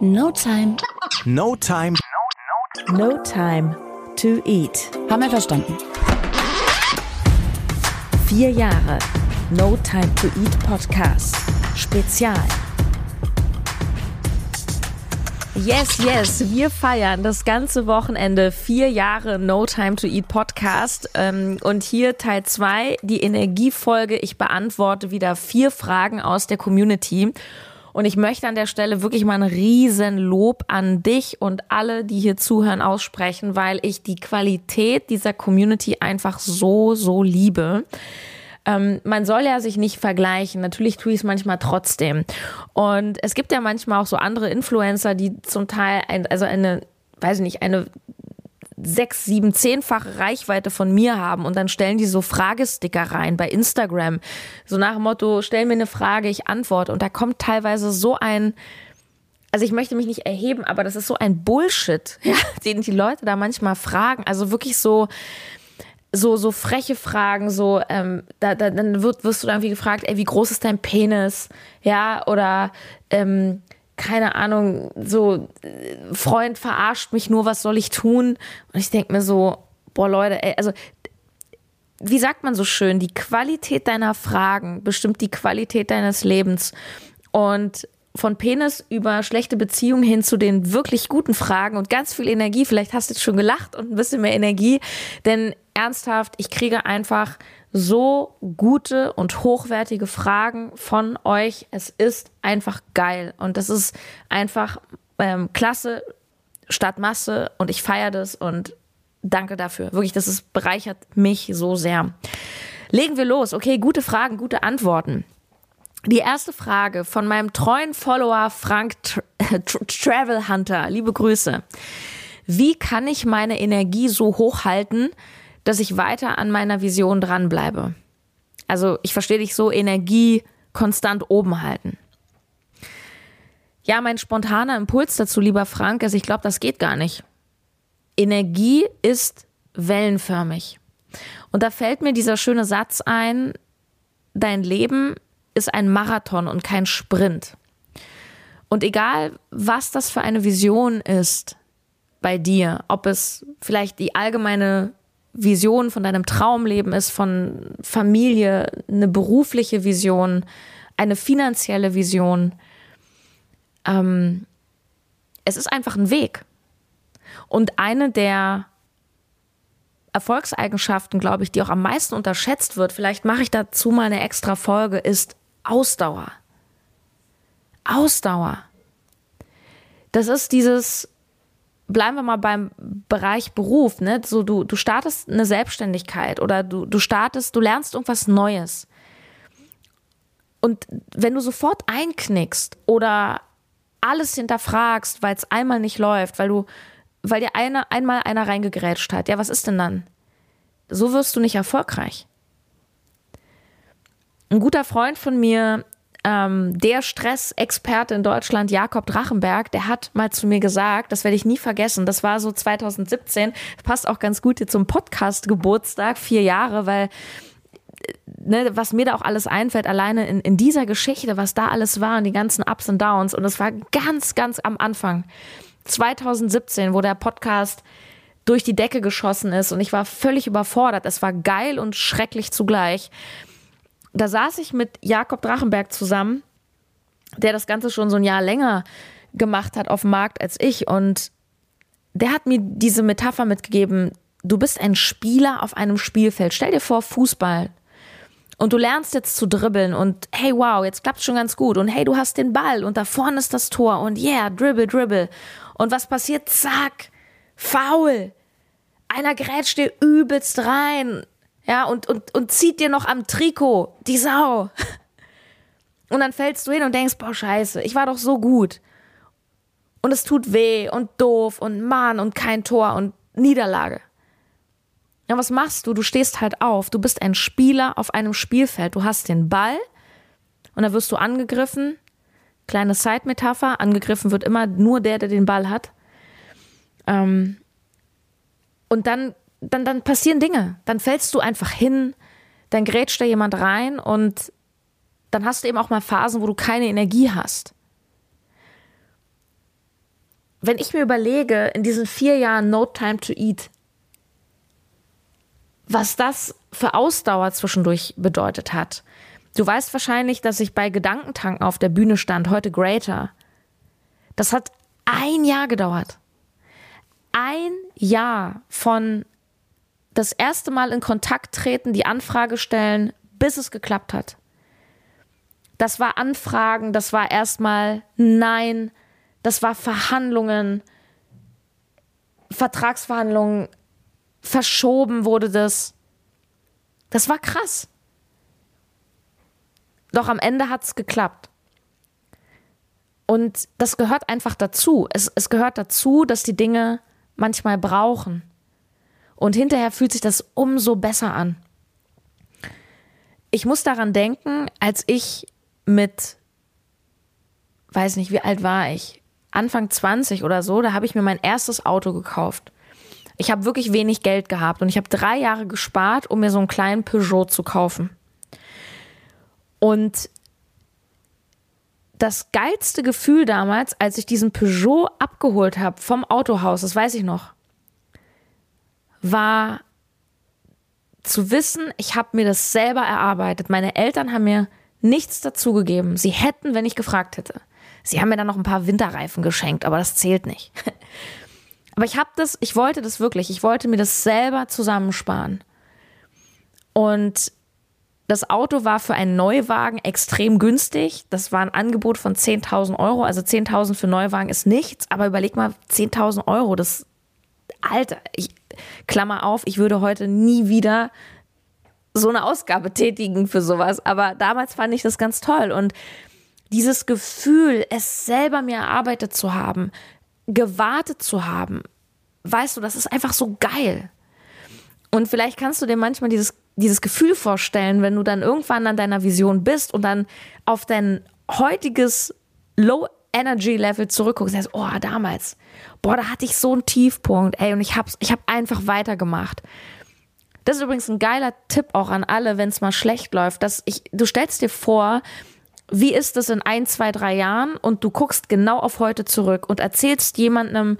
No time. No time. No time to eat. Haben wir verstanden. Vier Jahre No Time to Eat Podcast. Spezial. Yes, yes, wir feiern das ganze Wochenende vier Jahre No Time to Eat Podcast. Ähm, und hier Teil zwei, die Energiefolge. Ich beantworte wieder vier Fragen aus der Community. Und ich möchte an der Stelle wirklich mal ein riesen Lob an dich und alle, die hier zuhören, aussprechen, weil ich die Qualität dieser Community einfach so, so liebe. Ähm, man soll ja sich nicht vergleichen. Natürlich tue ich es manchmal trotzdem. Und es gibt ja manchmal auch so andere Influencer, die zum Teil, ein, also eine, weiß ich nicht, eine sechs, sieben, zehnfache Reichweite von mir haben und dann stellen die so Fragesticker rein bei Instagram. So nach dem Motto, stell mir eine Frage, ich antworte. Und da kommt teilweise so ein, also ich möchte mich nicht erheben, aber das ist so ein Bullshit, ja, den die Leute da manchmal fragen. Also wirklich so, so, so freche Fragen, so, ähm, da, da, dann wird, wirst du dann irgendwie gefragt, ey, wie groß ist dein Penis? Ja, oder, ähm, keine Ahnung, so, äh, Freund verarscht mich nur, was soll ich tun? Und ich denke mir so, boah, Leute, ey, also, wie sagt man so schön, die Qualität deiner Fragen bestimmt die Qualität deines Lebens. Und von Penis über schlechte Beziehungen hin zu den wirklich guten Fragen und ganz viel Energie. Vielleicht hast du jetzt schon gelacht und ein bisschen mehr Energie, denn ernsthaft, ich kriege einfach so gute und hochwertige Fragen von euch. Es ist einfach geil und das ist einfach ähm, klasse statt Masse und ich feiere das und danke dafür. Wirklich, das ist, bereichert mich so sehr. Legen wir los. Okay, gute Fragen, gute Antworten. Die erste Frage von meinem treuen Follower Frank Tra Travel Hunter. Liebe Grüße. Wie kann ich meine Energie so hoch halten, dass ich weiter an meiner Vision dranbleibe? Also ich verstehe dich so, Energie konstant oben halten. Ja, mein spontaner Impuls dazu, lieber Frank, ist, ich glaube, das geht gar nicht. Energie ist wellenförmig. Und da fällt mir dieser schöne Satz ein, dein Leben ist ein Marathon und kein Sprint. Und egal, was das für eine Vision ist bei dir, ob es vielleicht die allgemeine Vision von deinem Traumleben ist, von Familie, eine berufliche Vision, eine finanzielle Vision, ähm, es ist einfach ein Weg. Und eine der Erfolgseigenschaften, glaube ich, die auch am meisten unterschätzt wird, vielleicht mache ich dazu mal eine extra Folge, ist Ausdauer. Ausdauer. Das ist dieses, bleiben wir mal beim Bereich Beruf, ne? So, du, du startest eine Selbstständigkeit oder du, du startest, du lernst irgendwas Neues. Und wenn du sofort einknickst oder alles hinterfragst, weil es einmal nicht läuft, weil du, weil dir einer, einmal einer reingegrätscht hat, ja, was ist denn dann? So wirst du nicht erfolgreich. Ein guter Freund von mir, ähm, der Stressexperte in Deutschland, Jakob Drachenberg, der hat mal zu mir gesagt, das werde ich nie vergessen, das war so 2017, passt auch ganz gut hier zum Podcast-Geburtstag, vier Jahre, weil äh, Ne, was mir da auch alles einfällt, alleine in, in dieser Geschichte, was da alles war und die ganzen Ups und Downs. Und es war ganz, ganz am Anfang. 2017, wo der Podcast durch die Decke geschossen ist und ich war völlig überfordert. Es war geil und schrecklich zugleich da saß ich mit Jakob Drachenberg zusammen, der das Ganze schon so ein Jahr länger gemacht hat auf dem Markt als ich. Und der hat mir diese Metapher mitgegeben, du bist ein Spieler auf einem Spielfeld. Stell dir vor, Fußball. Und du lernst jetzt zu dribbeln und hey, wow, jetzt klappt schon ganz gut. Und hey, du hast den Ball und da vorne ist das Tor und yeah, dribble, dribble. Und was passiert? Zack, faul. Einer grätscht dir übelst rein. Ja, und, und, und zieht dir noch am Trikot, die Sau. Und dann fällst du hin und denkst, boah, scheiße, ich war doch so gut. Und es tut weh und doof und Mann und kein Tor und Niederlage. Ja, was machst du? Du stehst halt auf. Du bist ein Spieler auf einem Spielfeld. Du hast den Ball und dann wirst du angegriffen. Kleine Side-Metapher. Angegriffen wird immer nur der, der den Ball hat. Ähm, und dann dann, dann passieren Dinge. Dann fällst du einfach hin, dann grätscht da jemand rein und dann hast du eben auch mal Phasen, wo du keine Energie hast. wenn ich mir überlege, in diesen vier Jahren No Time to Eat, was das für Ausdauer zwischendurch bedeutet hat. Du weißt wahrscheinlich, dass ich bei Gedankentanken auf der Bühne stand, heute Greater. Das hat ein Jahr gedauert. Ein Jahr von das erste Mal in Kontakt treten, die Anfrage stellen, bis es geklappt hat. Das war Anfragen, das war erstmal Nein, das war Verhandlungen, Vertragsverhandlungen, verschoben wurde das. Das war krass. Doch am Ende hat es geklappt. Und das gehört einfach dazu. Es, es gehört dazu, dass die Dinge manchmal brauchen. Und hinterher fühlt sich das umso besser an. Ich muss daran denken, als ich mit, weiß nicht, wie alt war ich? Anfang 20 oder so, da habe ich mir mein erstes Auto gekauft. Ich habe wirklich wenig Geld gehabt und ich habe drei Jahre gespart, um mir so einen kleinen Peugeot zu kaufen. Und das geilste Gefühl damals, als ich diesen Peugeot abgeholt habe vom Autohaus, das weiß ich noch, war zu wissen, ich habe mir das selber erarbeitet. Meine Eltern haben mir nichts dazugegeben. Sie hätten, wenn ich gefragt hätte. Sie haben mir dann noch ein paar Winterreifen geschenkt, aber das zählt nicht. Aber ich habe das, ich wollte das wirklich. Ich wollte mir das selber zusammensparen. Und das Auto war für einen Neuwagen extrem günstig. Das war ein Angebot von 10.000 Euro. Also 10.000 für Neuwagen ist nichts. Aber überleg mal, 10.000 Euro, das, Alter, ich, Klammer auf, ich würde heute nie wieder so eine Ausgabe tätigen für sowas. Aber damals fand ich das ganz toll. Und dieses Gefühl, es selber mir erarbeitet zu haben, gewartet zu haben, weißt du, das ist einfach so geil. Und vielleicht kannst du dir manchmal dieses, dieses Gefühl vorstellen, wenn du dann irgendwann an deiner Vision bist und dann auf dein heutiges Low Energy Level zurückguckst sagst, oh, damals, boah, da hatte ich so einen Tiefpunkt, ey, und ich hab's, ich hab einfach weitergemacht. Das ist übrigens ein geiler Tipp auch an alle, wenn es mal schlecht läuft, dass ich, du stellst dir vor, wie ist es in ein, zwei, drei Jahren und du guckst genau auf heute zurück und erzählst jemandem,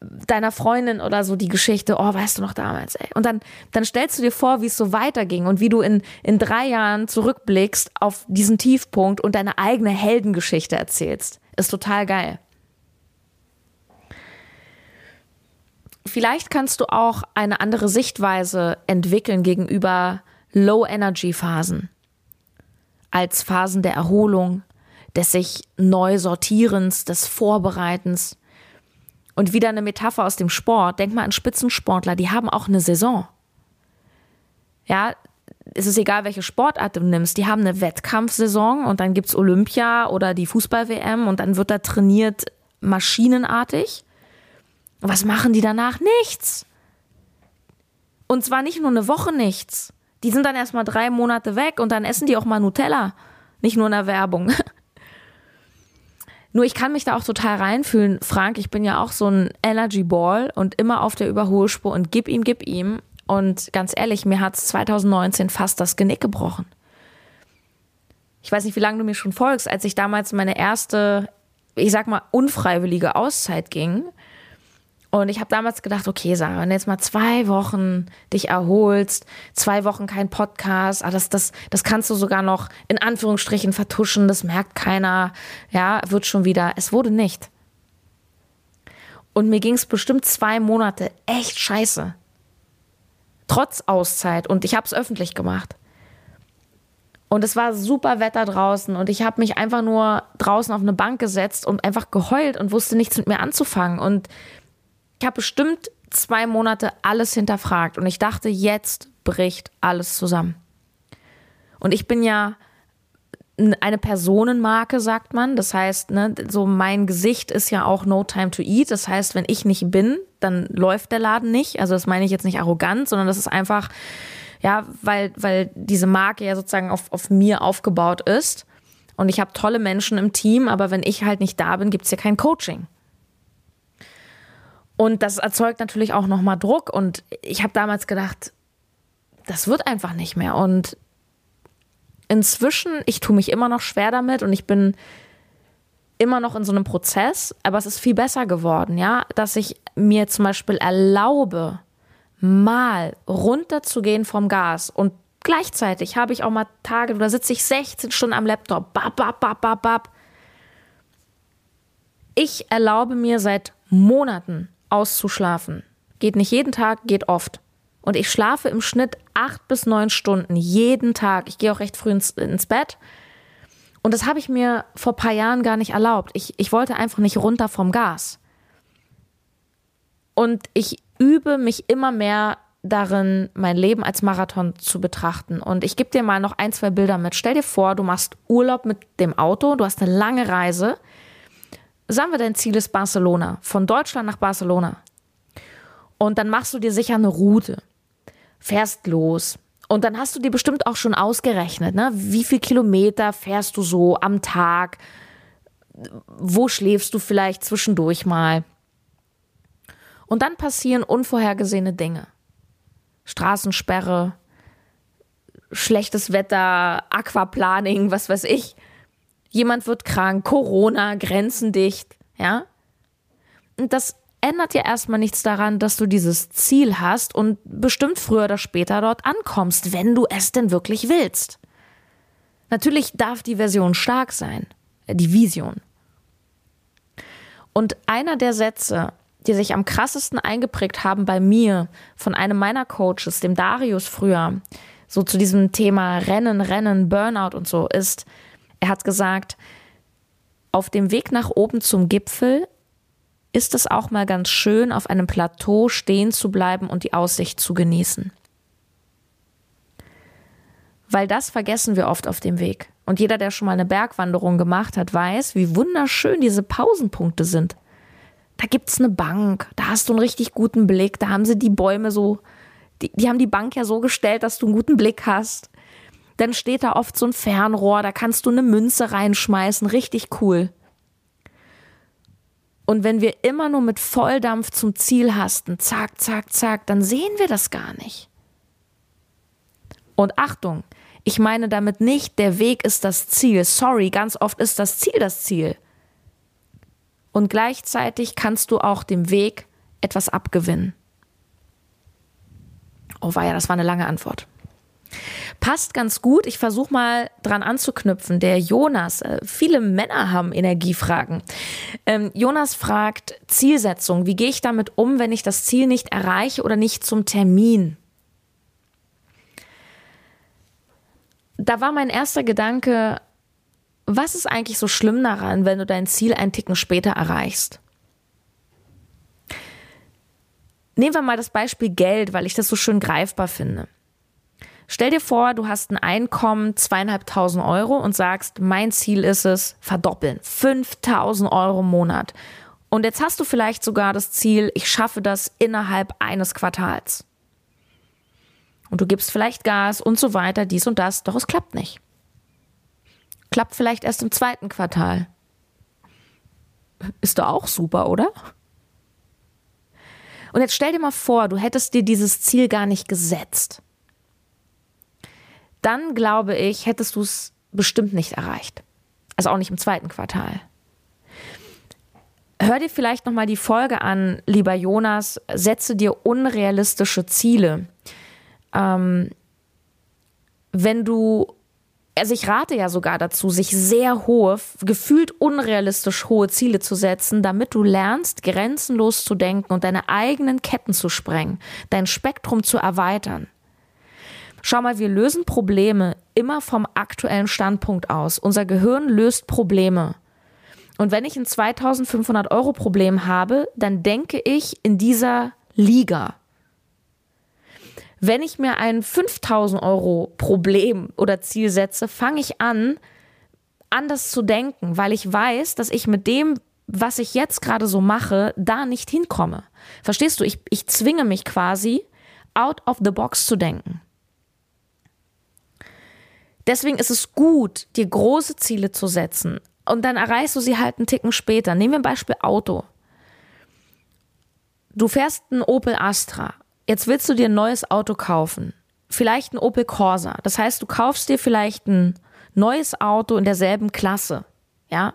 deiner Freundin oder so die Geschichte, oh, weißt du noch damals, ey. Und dann, dann stellst du dir vor, wie es so weiterging und wie du in, in drei Jahren zurückblickst auf diesen Tiefpunkt und deine eigene Heldengeschichte erzählst. Ist total geil. Vielleicht kannst du auch eine andere Sichtweise entwickeln gegenüber Low-Energy-Phasen als Phasen der Erholung, des sich neu Sortierens, des Vorbereitens. Und wieder eine Metapher aus dem Sport. Denk mal an Spitzensportler, die haben auch eine Saison. Ja, es ist egal, welche Sportart du nimmst. Die haben eine Wettkampfsaison und dann gibt es Olympia oder die Fußball-WM und dann wird da trainiert maschinenartig. Und was machen die danach? Nichts. Und zwar nicht nur eine Woche nichts. Die sind dann erstmal drei Monate weg und dann essen die auch mal Nutella. Nicht nur in der Werbung. nur ich kann mich da auch total reinfühlen, Frank. Ich bin ja auch so ein Energy Ball und immer auf der Überholspur und gib ihm, gib ihm. Und ganz ehrlich, mir hat es 2019 fast das Genick gebrochen. Ich weiß nicht, wie lange du mir schon folgst, als ich damals meine erste, ich sag mal, unfreiwillige Auszeit ging und ich habe damals gedacht, okay, Sarah, wenn du jetzt mal zwei Wochen dich erholst, zwei Wochen kein Podcast, ah, das, das, das kannst du sogar noch in Anführungsstrichen vertuschen, das merkt keiner, ja, wird schon wieder. Es wurde nicht. Und mir ging es bestimmt zwei Monate echt scheiße. Trotz Auszeit. Und ich habe es öffentlich gemacht. Und es war super Wetter draußen und ich habe mich einfach nur draußen auf eine Bank gesetzt und einfach geheult und wusste nichts mit mir anzufangen. Und ich habe bestimmt zwei Monate alles hinterfragt und ich dachte, jetzt bricht alles zusammen. Und ich bin ja eine Personenmarke, sagt man. Das heißt, ne, so mein Gesicht ist ja auch No Time to Eat. Das heißt, wenn ich nicht bin, dann läuft der Laden nicht. Also das meine ich jetzt nicht arrogant, sondern das ist einfach, ja, weil, weil diese Marke ja sozusagen auf, auf mir aufgebaut ist. Und ich habe tolle Menschen im Team, aber wenn ich halt nicht da bin, gibt es ja kein Coaching. Und das erzeugt natürlich auch nochmal Druck. Und ich habe damals gedacht, das wird einfach nicht mehr. Und inzwischen, ich tue mich immer noch schwer damit und ich bin immer noch in so einem Prozess, aber es ist viel besser geworden, ja, dass ich mir zum Beispiel erlaube, mal runterzugehen vom Gas und gleichzeitig habe ich auch mal Tage, da sitze ich 16 Stunden am Laptop, bap, bap, bap, bap, bap. Ich erlaube mir seit Monaten auszuschlafen. Geht nicht jeden Tag, geht oft. Und ich schlafe im Schnitt acht bis neun Stunden jeden Tag. Ich gehe auch recht früh ins, ins Bett. Und das habe ich mir vor ein paar Jahren gar nicht erlaubt. Ich, ich wollte einfach nicht runter vom Gas. Und ich übe mich immer mehr darin, mein Leben als Marathon zu betrachten. Und ich gebe dir mal noch ein, zwei Bilder mit. Stell dir vor, du machst Urlaub mit dem Auto, du hast eine lange Reise. Sagen wir, dein Ziel ist Barcelona, von Deutschland nach Barcelona. Und dann machst du dir sicher eine Route fährst los. Und dann hast du dir bestimmt auch schon ausgerechnet, ne? wie viel Kilometer fährst du so am Tag? Wo schläfst du vielleicht zwischendurch mal? Und dann passieren unvorhergesehene Dinge. Straßensperre, schlechtes Wetter, Aquaplaning, was weiß ich. Jemand wird krank, Corona, grenzendicht, ja? Und das ändert ja erstmal nichts daran, dass du dieses Ziel hast und bestimmt früher oder später dort ankommst, wenn du es denn wirklich willst. Natürlich darf die Version stark sein, äh, die Vision. Und einer der Sätze, die sich am krassesten eingeprägt haben bei mir von einem meiner Coaches, dem Darius früher, so zu diesem Thema Rennen, Rennen, Burnout und so, ist, er hat gesagt, auf dem Weg nach oben zum Gipfel ist es auch mal ganz schön, auf einem Plateau stehen zu bleiben und die Aussicht zu genießen. Weil das vergessen wir oft auf dem Weg. Und jeder, der schon mal eine Bergwanderung gemacht hat, weiß, wie wunderschön diese Pausenpunkte sind. Da gibt es eine Bank, da hast du einen richtig guten Blick, da haben sie die Bäume so, die, die haben die Bank ja so gestellt, dass du einen guten Blick hast. Dann steht da oft so ein Fernrohr, da kannst du eine Münze reinschmeißen, richtig cool. Und wenn wir immer nur mit Volldampf zum Ziel hasten, zack, zack, zack, dann sehen wir das gar nicht. Und Achtung, ich meine damit nicht, der Weg ist das Ziel. Sorry, ganz oft ist das Ziel das Ziel. Und gleichzeitig kannst du auch dem Weg etwas abgewinnen. Oh war ja, das war eine lange Antwort. Passt ganz gut. Ich versuche mal dran anzuknüpfen. Der Jonas, äh, viele Männer haben Energiefragen. Ähm, Jonas fragt Zielsetzung. Wie gehe ich damit um, wenn ich das Ziel nicht erreiche oder nicht zum Termin? Da war mein erster Gedanke, was ist eigentlich so schlimm daran, wenn du dein Ziel einen Ticken später erreichst? Nehmen wir mal das Beispiel Geld, weil ich das so schön greifbar finde. Stell dir vor, du hast ein Einkommen zweieinhalbtausend Euro und sagst, mein Ziel ist es, verdoppeln. 5000 Euro im Monat. Und jetzt hast du vielleicht sogar das Ziel, ich schaffe das innerhalb eines Quartals. Und du gibst vielleicht Gas und so weiter, dies und das, doch es klappt nicht. Klappt vielleicht erst im zweiten Quartal. Ist doch auch super, oder? Und jetzt stell dir mal vor, du hättest dir dieses Ziel gar nicht gesetzt dann glaube ich, hättest du es bestimmt nicht erreicht. Also auch nicht im zweiten Quartal. Hör dir vielleicht nochmal die Folge an, lieber Jonas. Setze dir unrealistische Ziele. Ähm, wenn du, also ich rate ja sogar dazu, sich sehr hohe, gefühlt unrealistisch hohe Ziele zu setzen, damit du lernst, grenzenlos zu denken und deine eigenen Ketten zu sprengen, dein Spektrum zu erweitern. Schau mal, wir lösen Probleme immer vom aktuellen Standpunkt aus. Unser Gehirn löst Probleme. Und wenn ich ein 2500 Euro Problem habe, dann denke ich in dieser Liga. Wenn ich mir ein 5000 Euro Problem oder Ziel setze, fange ich an, anders zu denken, weil ich weiß, dass ich mit dem, was ich jetzt gerade so mache, da nicht hinkomme. Verstehst du? Ich, ich zwinge mich quasi, out of the box zu denken. Deswegen ist es gut, dir große Ziele zu setzen und dann erreichst du sie halt einen Ticken später. Nehmen wir ein Beispiel Auto. Du fährst einen Opel Astra. Jetzt willst du dir ein neues Auto kaufen. Vielleicht ein Opel Corsa. Das heißt, du kaufst dir vielleicht ein neues Auto in derselben Klasse. Ja?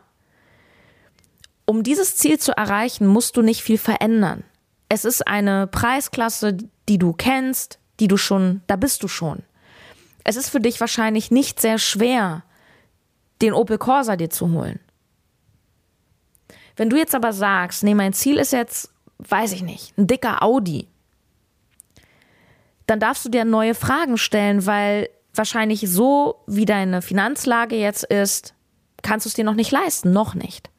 Um dieses Ziel zu erreichen, musst du nicht viel verändern. Es ist eine Preisklasse, die du kennst, die du schon, da bist du schon. Es ist für dich wahrscheinlich nicht sehr schwer, den Opel Corsa dir zu holen. Wenn du jetzt aber sagst, nee, mein Ziel ist jetzt, weiß ich nicht, ein dicker Audi, dann darfst du dir neue Fragen stellen, weil wahrscheinlich so, wie deine Finanzlage jetzt ist, kannst du es dir noch nicht leisten, noch nicht.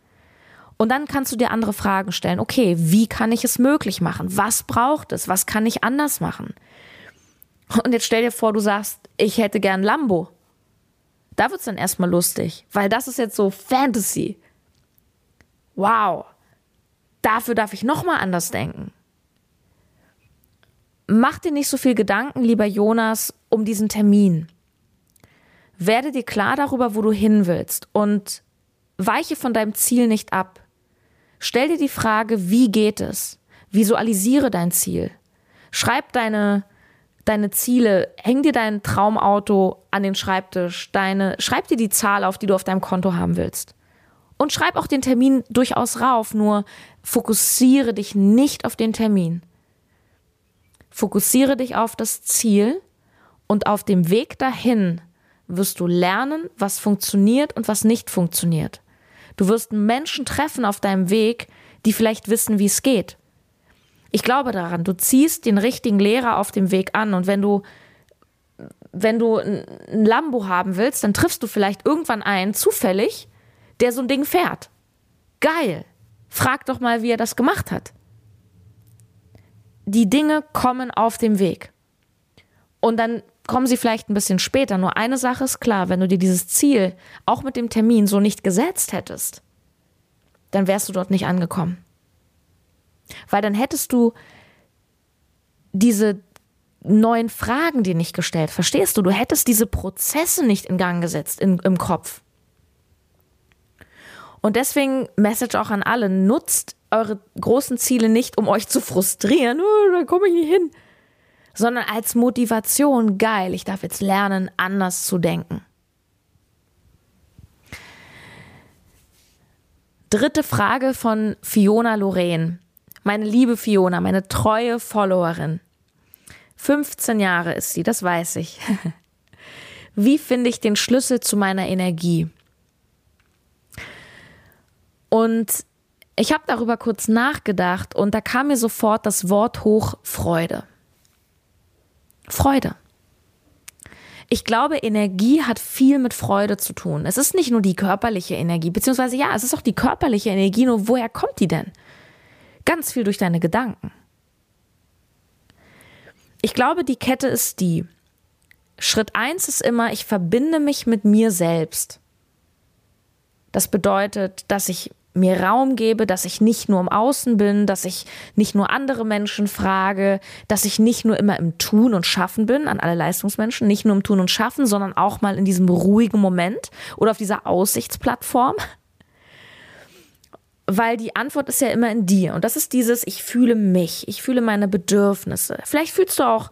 Und dann kannst du dir andere Fragen stellen. Okay, wie kann ich es möglich machen? Was braucht es? Was kann ich anders machen? Und jetzt stell dir vor, du sagst, ich hätte gern Lambo. Da wird es dann erstmal lustig, weil das ist jetzt so Fantasy. Wow. Dafür darf ich nochmal anders denken. Mach dir nicht so viel Gedanken, lieber Jonas, um diesen Termin. Werde dir klar darüber, wo du hin willst und weiche von deinem Ziel nicht ab. Stell dir die Frage, wie geht es? Visualisiere dein Ziel. Schreib deine, deine Ziele, häng dir dein Traumauto an den Schreibtisch, deine, schreib dir die Zahl auf, die du auf deinem Konto haben willst. Und schreib auch den Termin durchaus rauf, nur fokussiere dich nicht auf den Termin. Fokussiere dich auf das Ziel und auf dem Weg dahin wirst du lernen, was funktioniert und was nicht funktioniert. Du wirst Menschen treffen auf deinem Weg, die vielleicht wissen, wie es geht. Ich glaube daran, du ziehst den richtigen Lehrer auf dem Weg an und wenn du wenn du ein Lambo haben willst, dann triffst du vielleicht irgendwann einen zufällig, der so ein Ding fährt. Geil. Frag doch mal, wie er das gemacht hat. Die Dinge kommen auf dem Weg. Und dann kommen sie vielleicht ein bisschen später. Nur eine Sache ist klar, wenn du dir dieses Ziel auch mit dem Termin so nicht gesetzt hättest, dann wärst du dort nicht angekommen. Weil dann hättest du diese neuen Fragen dir nicht gestellt. Verstehst du? Du hättest diese Prozesse nicht in Gang gesetzt in, im Kopf. Und deswegen Message auch an alle, nutzt eure großen Ziele nicht, um euch zu frustrieren, oh, da komme ich nicht hin, sondern als Motivation, geil, ich darf jetzt lernen, anders zu denken. Dritte Frage von Fiona Lorraine. Meine liebe Fiona, meine treue Followerin. 15 Jahre ist sie, das weiß ich. Wie finde ich den Schlüssel zu meiner Energie? Und ich habe darüber kurz nachgedacht und da kam mir sofort das Wort hoch Freude. Freude. Ich glaube, Energie hat viel mit Freude zu tun. Es ist nicht nur die körperliche Energie, beziehungsweise ja, es ist auch die körperliche Energie, nur woher kommt die denn? Ganz viel durch deine Gedanken. Ich glaube, die Kette ist die. Schritt eins ist immer, ich verbinde mich mit mir selbst. Das bedeutet, dass ich mir Raum gebe, dass ich nicht nur im Außen bin, dass ich nicht nur andere Menschen frage, dass ich nicht nur immer im Tun und Schaffen bin, an alle Leistungsmenschen, nicht nur im Tun und Schaffen, sondern auch mal in diesem ruhigen Moment oder auf dieser Aussichtsplattform. Weil die Antwort ist ja immer in dir. Und das ist dieses, ich fühle mich, ich fühle meine Bedürfnisse. Vielleicht fühlst du auch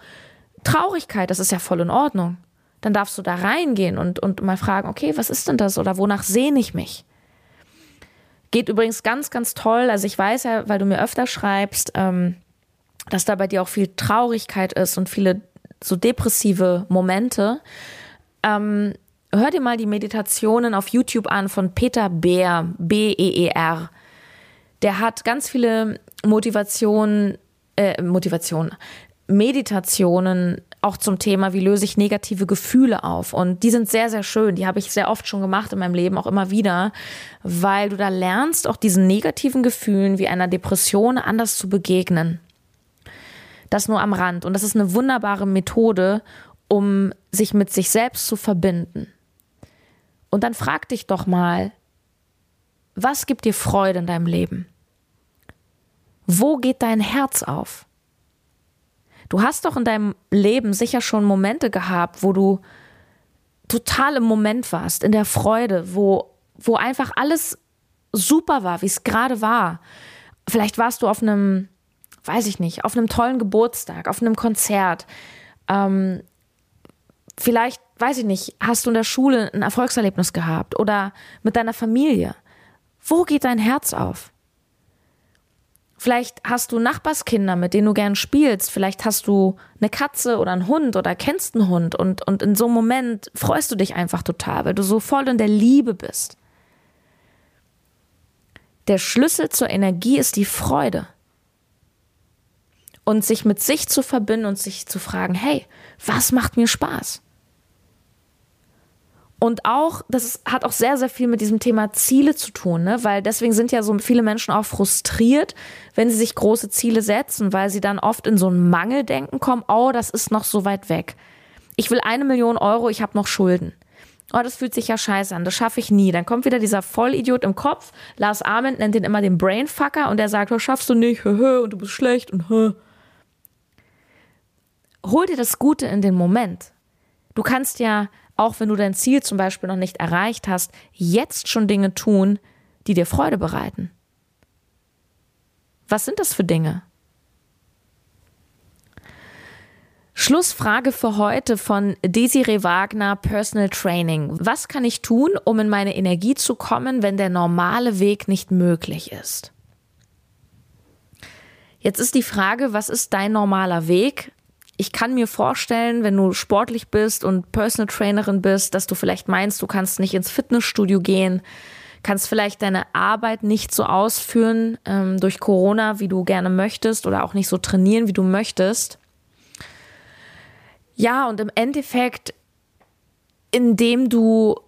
Traurigkeit, das ist ja voll in Ordnung. Dann darfst du da reingehen und, und mal fragen, okay, was ist denn das oder wonach sehne ich mich? Geht übrigens ganz, ganz toll. Also ich weiß ja, weil du mir öfter schreibst, ähm, dass da bei dir auch viel Traurigkeit ist und viele so depressive Momente. Ähm, hör dir mal die Meditationen auf YouTube an von Peter Beer, B-E-E-R. Der hat ganz viele Motivationen, äh, Motivation, Meditationen auch zum Thema, wie löse ich negative Gefühle auf. Und die sind sehr, sehr schön. Die habe ich sehr oft schon gemacht in meinem Leben, auch immer wieder, weil du da lernst, auch diesen negativen Gefühlen wie einer Depression anders zu begegnen. Das nur am Rand. Und das ist eine wunderbare Methode, um sich mit sich selbst zu verbinden. Und dann frag dich doch mal, was gibt dir Freude in deinem Leben? Wo geht dein Herz auf? Du hast doch in deinem Leben sicher schon Momente gehabt, wo du total im Moment warst, in der Freude, wo, wo einfach alles super war, wie es gerade war. Vielleicht warst du auf einem, weiß ich nicht, auf einem tollen Geburtstag, auf einem Konzert. Ähm, vielleicht, weiß ich nicht, hast du in der Schule ein Erfolgserlebnis gehabt oder mit deiner Familie. Wo geht dein Herz auf? Vielleicht hast du Nachbarskinder, mit denen du gern spielst. Vielleicht hast du eine Katze oder einen Hund oder kennst einen Hund. Und, und in so einem Moment freust du dich einfach total, weil du so voll in der Liebe bist. Der Schlüssel zur Energie ist die Freude. Und sich mit sich zu verbinden und sich zu fragen, hey, was macht mir Spaß? Und auch, das hat auch sehr, sehr viel mit diesem Thema Ziele zu tun, ne? weil deswegen sind ja so viele Menschen auch frustriert, wenn sie sich große Ziele setzen, weil sie dann oft in so ein Mangeldenken kommen, oh, das ist noch so weit weg. Ich will eine Million Euro, ich habe noch Schulden. Oh, das fühlt sich ja scheiße an, das schaffe ich nie. Dann kommt wieder dieser Vollidiot im Kopf. Lars Ahmed nennt den immer den Brainfucker und der sagt, das schaffst du nicht, hö, und du bist schlecht und hö. Hol dir das Gute in den Moment. Du kannst ja auch wenn du dein Ziel zum Beispiel noch nicht erreicht hast, jetzt schon Dinge tun, die dir Freude bereiten. Was sind das für Dinge? Schlussfrage für heute von Desiree Wagner, Personal Training. Was kann ich tun, um in meine Energie zu kommen, wenn der normale Weg nicht möglich ist? Jetzt ist die Frage, was ist dein normaler Weg? Ich kann mir vorstellen, wenn du sportlich bist und Personal Trainerin bist, dass du vielleicht meinst, du kannst nicht ins Fitnessstudio gehen, kannst vielleicht deine Arbeit nicht so ausführen ähm, durch Corona, wie du gerne möchtest oder auch nicht so trainieren, wie du möchtest. Ja, und im Endeffekt, indem du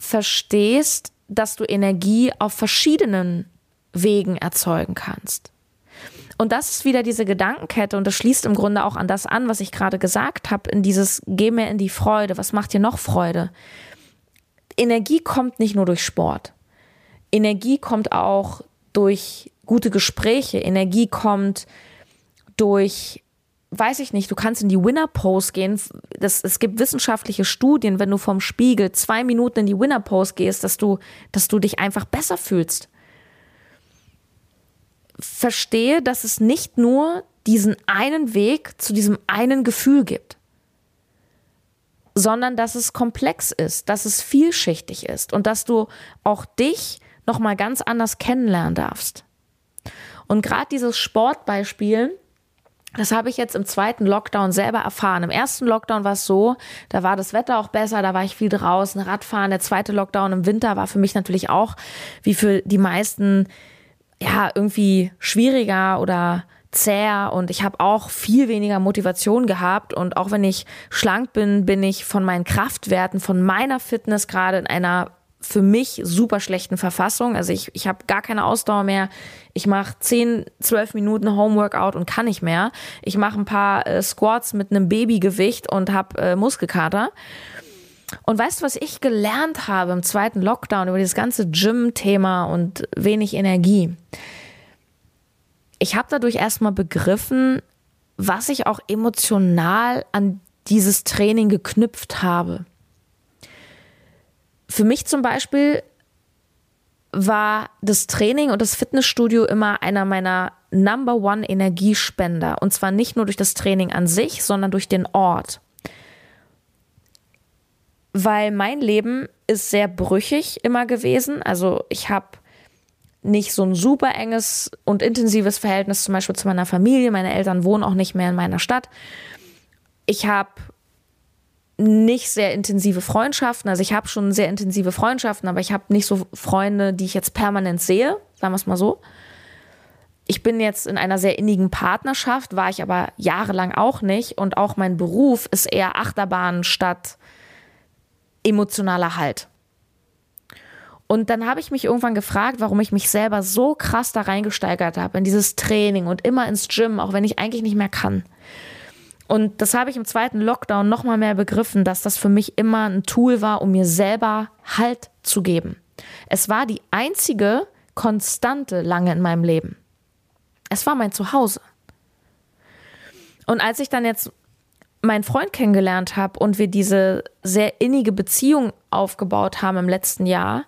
verstehst, dass du Energie auf verschiedenen Wegen erzeugen kannst. Und das ist wieder diese Gedankenkette und das schließt im Grunde auch an das an, was ich gerade gesagt habe, in dieses Geh mehr in die Freude. Was macht dir noch Freude? Energie kommt nicht nur durch Sport. Energie kommt auch durch gute Gespräche. Energie kommt durch, weiß ich nicht, du kannst in die Winner Pose gehen. Das, es gibt wissenschaftliche Studien, wenn du vom Spiegel zwei Minuten in die Winner Pose gehst, dass du, dass du dich einfach besser fühlst verstehe, dass es nicht nur diesen einen Weg zu diesem einen Gefühl gibt, sondern dass es komplex ist, dass es vielschichtig ist und dass du auch dich noch mal ganz anders kennenlernen darfst. Und gerade dieses Sportbeispiel, das habe ich jetzt im zweiten Lockdown selber erfahren. Im ersten Lockdown war es so, da war das Wetter auch besser, da war ich viel draußen, Radfahren. Der zweite Lockdown im Winter war für mich natürlich auch, wie für die meisten, ja, irgendwie schwieriger oder zäher und ich habe auch viel weniger Motivation gehabt und auch wenn ich schlank bin, bin ich von meinen Kraftwerten, von meiner Fitness gerade in einer für mich super schlechten Verfassung. Also ich, ich habe gar keine Ausdauer mehr. Ich mache 10, 12 Minuten Homeworkout und kann nicht mehr. Ich mache ein paar äh, Squats mit einem Babygewicht und habe äh, Muskelkater. Und weißt du, was ich gelernt habe im zweiten Lockdown über dieses ganze Gym-Thema und wenig Energie? Ich habe dadurch erstmal begriffen, was ich auch emotional an dieses Training geknüpft habe. Für mich zum Beispiel war das Training und das Fitnessstudio immer einer meiner Number One Energiespender. Und zwar nicht nur durch das Training an sich, sondern durch den Ort weil mein Leben ist sehr brüchig immer gewesen. Also ich habe nicht so ein super enges und intensives Verhältnis zum Beispiel zu meiner Familie. Meine Eltern wohnen auch nicht mehr in meiner Stadt. Ich habe nicht sehr intensive Freundschaften. Also ich habe schon sehr intensive Freundschaften, aber ich habe nicht so Freunde, die ich jetzt permanent sehe, sagen wir es mal so. Ich bin jetzt in einer sehr innigen Partnerschaft, war ich aber jahrelang auch nicht. Und auch mein Beruf ist eher Achterbahn statt emotionaler Halt. Und dann habe ich mich irgendwann gefragt, warum ich mich selber so krass da reingesteigert habe in dieses Training und immer ins Gym, auch wenn ich eigentlich nicht mehr kann. Und das habe ich im zweiten Lockdown noch mal mehr begriffen, dass das für mich immer ein Tool war, um mir selber Halt zu geben. Es war die einzige Konstante lange in meinem Leben. Es war mein Zuhause. Und als ich dann jetzt meinen Freund kennengelernt habe und wir diese sehr innige Beziehung aufgebaut haben im letzten Jahr,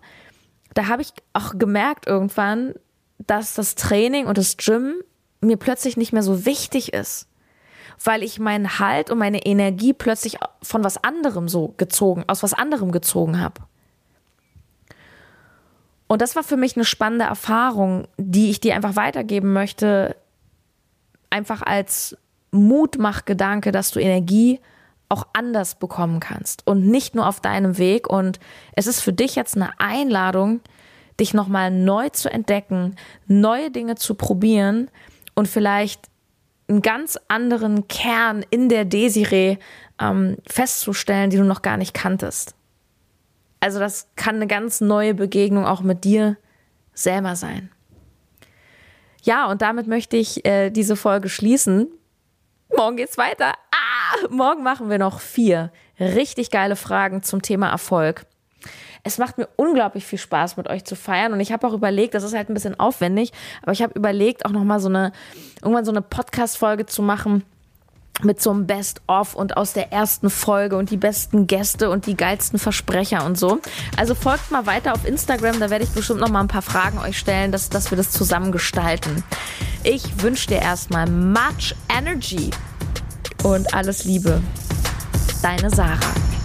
da habe ich auch gemerkt irgendwann, dass das Training und das Gym mir plötzlich nicht mehr so wichtig ist, weil ich meinen Halt und meine Energie plötzlich von was anderem so gezogen, aus was anderem gezogen habe. Und das war für mich eine spannende Erfahrung, die ich dir einfach weitergeben möchte, einfach als Mutmachgedanke, dass du Energie auch anders bekommen kannst und nicht nur auf deinem Weg. Und es ist für dich jetzt eine Einladung, dich nochmal neu zu entdecken, neue Dinge zu probieren und vielleicht einen ganz anderen Kern in der Desiree ähm, festzustellen, die du noch gar nicht kanntest. Also das kann eine ganz neue Begegnung auch mit dir selber sein. Ja, und damit möchte ich äh, diese Folge schließen. Morgen geht's weiter. Ah, morgen machen wir noch vier richtig geile Fragen zum Thema Erfolg. Es macht mir unglaublich viel Spaß, mit euch zu feiern. Und ich habe auch überlegt, das ist halt ein bisschen aufwendig, aber ich habe überlegt, auch nochmal so eine, irgendwann so eine Podcast-Folge zu machen mit so einem Best-of und aus der ersten Folge und die besten Gäste und die geilsten Versprecher und so. Also folgt mal weiter auf Instagram, da werde ich bestimmt noch mal ein paar Fragen euch stellen, dass, dass wir das zusammen gestalten. Ich wünsche dir erstmal much energy und alles Liebe. Deine Sarah.